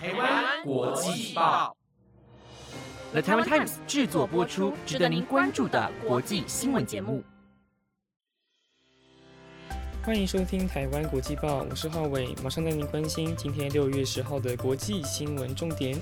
台湾国际报，The Taiwan Times 制作播出，值得您关注的国际新闻节目。欢迎收听台湾国际报，我是浩伟，马上带您关心今天六月十号的国际新闻重点。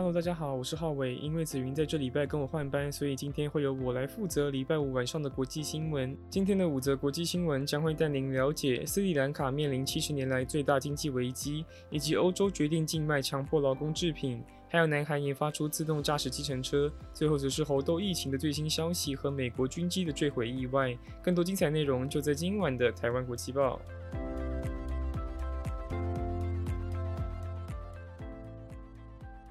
Hello，大家好，我是浩伟。因为紫云在这礼拜跟我换班，所以今天会由我来负责礼拜五晚上的国际新闻。今天的五则国际新闻将会带您了解斯里兰卡面临七十年来最大经济危机，以及欧洲决定禁卖强迫劳工制品，还有南韩研发出自动驾驶计程车。最后则是猴痘疫情的最新消息和美国军机的坠毁意外。更多精彩内容就在今晚的台湾国际报。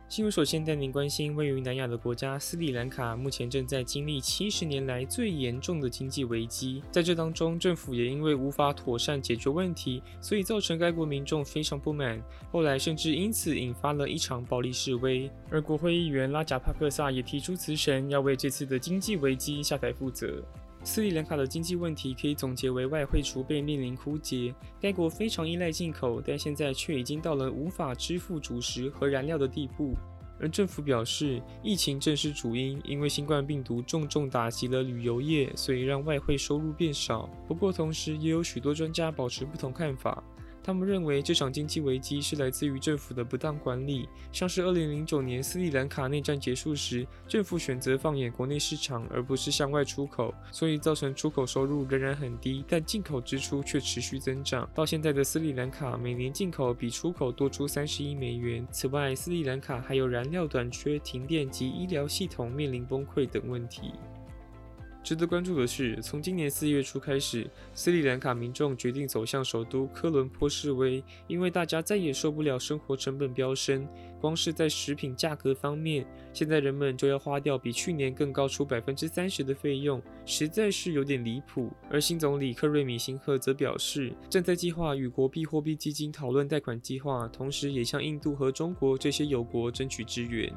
新闻首先带您关心，位于南亚的国家斯里兰卡目前正在经历七十年来最严重的经济危机。在这当中，政府也因为无法妥善解决问题，所以造成该国民众非常不满。后来甚至因此引发了一场暴力示威。而国会议员拉贾帕克萨也提出辞呈，要为这次的经济危机下台负责。斯里兰卡的经济问题可以总结为外汇储备面临枯竭。该国非常依赖进口，但现在却已经到了无法支付主食和燃料的地步。而政府表示，疫情正是主因，因为新冠病毒重重打击了旅游业，所以让外汇收入变少。不过，同时也有许多专家保持不同看法。他们认为这场经济危机是来自于政府的不当管理，像是2009年斯里兰卡内战结束时，政府选择放眼国内市场而不是向外出口，所以造成出口收入仍然很低，但进口支出却持续增长。到现在的斯里兰卡每年进口比出口多出三十亿美元。此外，斯里兰卡还有燃料短缺、停电及医疗系统面临崩溃等问题。值得关注的是，从今年四月初开始，斯里兰卡民众决定走向首都科伦坡示威，因为大家再也受不了生活成本飙升。光是在食品价格方面，现在人们就要花掉比去年更高出百分之三十的费用，实在是有点离谱。而新总理克瑞米辛赫则表示，正在计划与国币货币基金讨论贷款计划，同时也向印度和中国这些友国争取支援。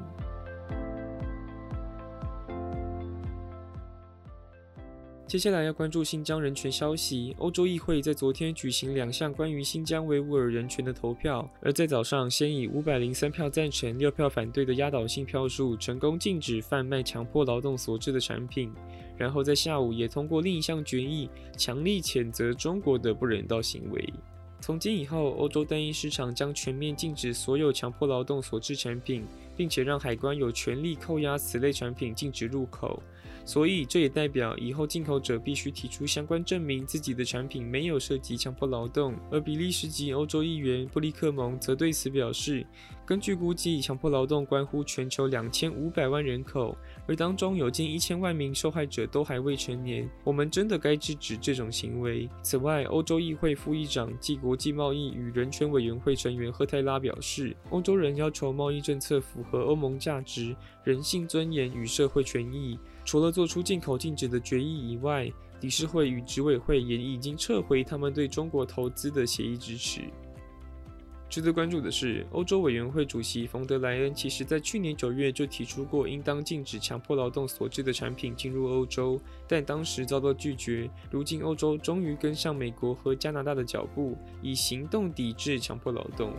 接下来要关注新疆人权消息。欧洲议会在昨天举行两项关于新疆维吾尔人权的投票，而在早上先以五百零三票赞成、六票反对的压倒性票数，成功禁止贩卖强迫劳动所致的产品。然后在下午也通过另一项决议，强力谴责中国的不人道行为。从今以后，欧洲单一市场将全面禁止所有强迫劳动所致产品，并且让海关有权利扣押此类产品，禁止入口。所以，这也代表以后进口者必须提出相关证明，自己的产品没有涉及强迫劳动。而比利时籍欧洲议员布利克蒙则对此表示，根据估计，强迫劳动关乎全球两千五百万人口，而当中有近一千万名受害者都还未成年。我们真的该制止这种行为。此外，欧洲议会副议长暨国际贸易与人权委员会成员赫泰拉表示，欧洲人要求贸易政策符合欧盟价值、人性尊严与社会权益。除了做出进口禁止的决议以外，理事会与执委会也已经撤回他们对中国投资的协议支持。值得关注的是，欧洲委员会主席冯德莱恩其实在去年九月就提出过，应当禁止强迫劳动所致的产品进入欧洲，但当时遭到拒绝。如今，欧洲终于跟上美国和加拿大的脚步，以行动抵制强迫劳动。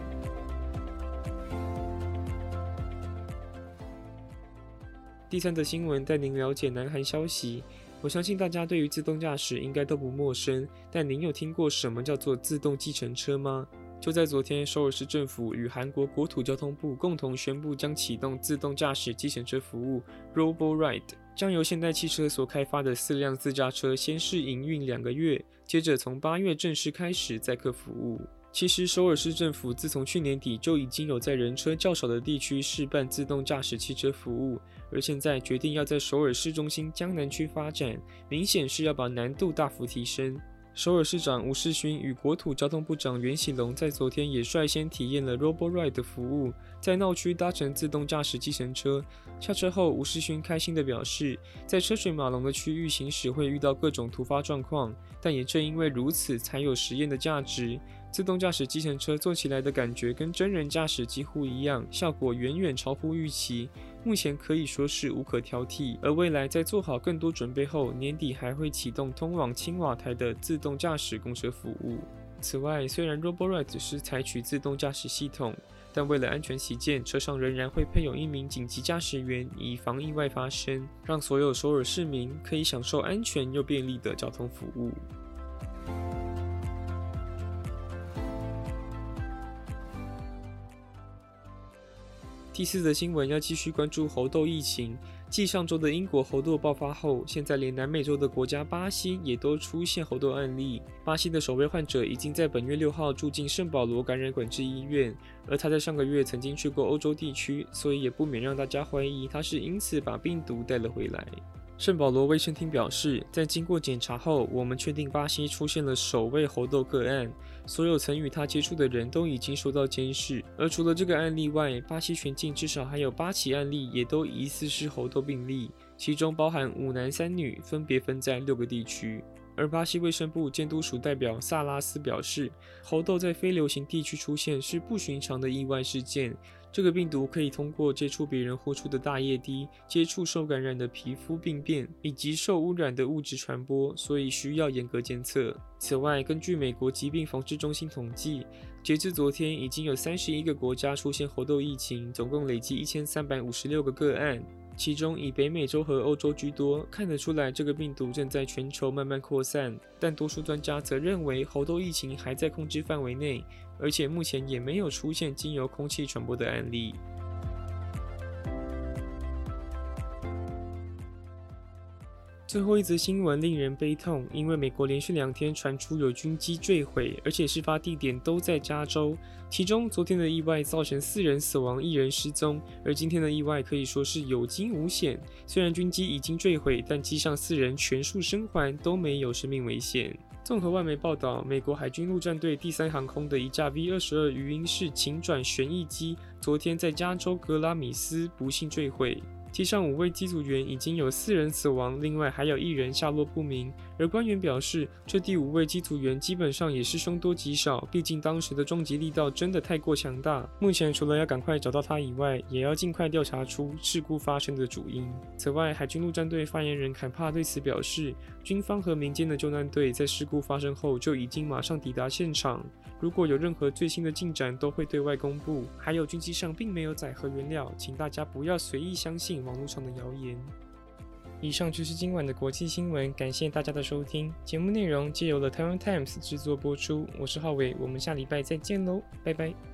第三则新闻带您了解南韩消息。我相信大家对于自动驾驶应该都不陌生，但您有听过什么叫做自动计程车吗？就在昨天，首尔市政府与韩国国土交通部共同宣布，将启动自动驾驶计程车服务 Robo Ride，将由现代汽车所开发的四辆自驾车先试营运两个月，接着从八月正式开始载客服务。其实，首尔市政府自从去年底就已经有在人车较少的地区试办自动驾驶汽车服务，而现在决定要在首尔市中心江南区发展，明显是要把难度大幅提升。首尔市长吴世勋与国土交通部长袁喜龙在昨天也率先体验了 Robo Ride 的服务，在闹区搭乘自动驾驶计程车。下车后，吴世勋开心地表示，在车水马龙的区域行驶会遇到各种突发状况，但也正因为如此，才有实验的价值。自动驾驶计程车坐起来的感觉跟真人驾驶几乎一样，效果远远超乎预期。目前可以说是无可挑剔。而未来在做好更多准备后，年底还会启动通往青瓦台的自动驾驶公车服务。此外，虽然 Roboride 是采取自动驾驶系统，但为了安全起见，车上仍然会配有一名紧急驾驶员，以防意外发生，让所有首尔市民可以享受安全又便利的交通服务。第四则新闻要继续关注猴痘疫情。继上周的英国猴痘爆发后，现在连南美洲的国家巴西也都出现猴痘案例。巴西的首位患者已经在本月六号住进圣保罗感染管制医院，而他在上个月曾经去过欧洲地区，所以也不免让大家怀疑他是因此把病毒带了回来。圣保罗卫生厅表示，在经过检查后，我们确定巴西出现了首位猴痘个案，所有曾与他接触的人都已经受到监视。而除了这个案例外，巴西全境至少还有八起案例也都疑似是猴痘病例，其中包含五男三女，分别分在六个地区。而巴西卫生部监督署代表萨拉斯表示，猴痘在非流行地区出现是不寻常的意外事件。这个病毒可以通过接触别人呼出的大液滴、接触受感染的皮肤病变以及受污染的物质传播，所以需要严格监测。此外，根据美国疾病防治中心统计，截至昨天，已经有三十一个国家出现猴痘疫情，总共累计一千三百五十六个个案。其中以北美洲和欧洲居多，看得出来这个病毒正在全球慢慢扩散。但多数专家则认为猴痘疫情还在控制范围内，而且目前也没有出现经由空气传播的案例。最后一则新闻令人悲痛，因为美国连续两天传出有军机坠毁，而且事发地点都在加州。其中昨天的意外造成四人死亡，一人失踪，而今天的意外可以说是有惊无险。虽然军机已经坠毁，但机上四人全数生还，都没有生命危险。综合外媒报道，美国海军陆战队第三航空的一架 V 二十二鱼鹰式晴转旋翼机，昨天在加州格拉米斯不幸坠毁。机上五位机组员已经有四人死亡，另外还有一人下落不明。而官员表示，这第五位机组员基本上也是凶多吉少，毕竟当时的撞击力道真的太过强大。目前除了要赶快找到他以外，也要尽快调查出事故发生的主因。此外，海军陆战队发言人坎帕对此表示，军方和民间的救难队在事故发生后就已经马上抵达现场。如果有任何最新的进展，都会对外公布。还有军机上并没有载核原料，请大家不要随意相信网络上的谣言。以上就是今晚的国际新闻，感谢大家的收听。节目内容皆由了台湾 Times 制作播出，我是浩伟，我们下礼拜再见喽，拜拜。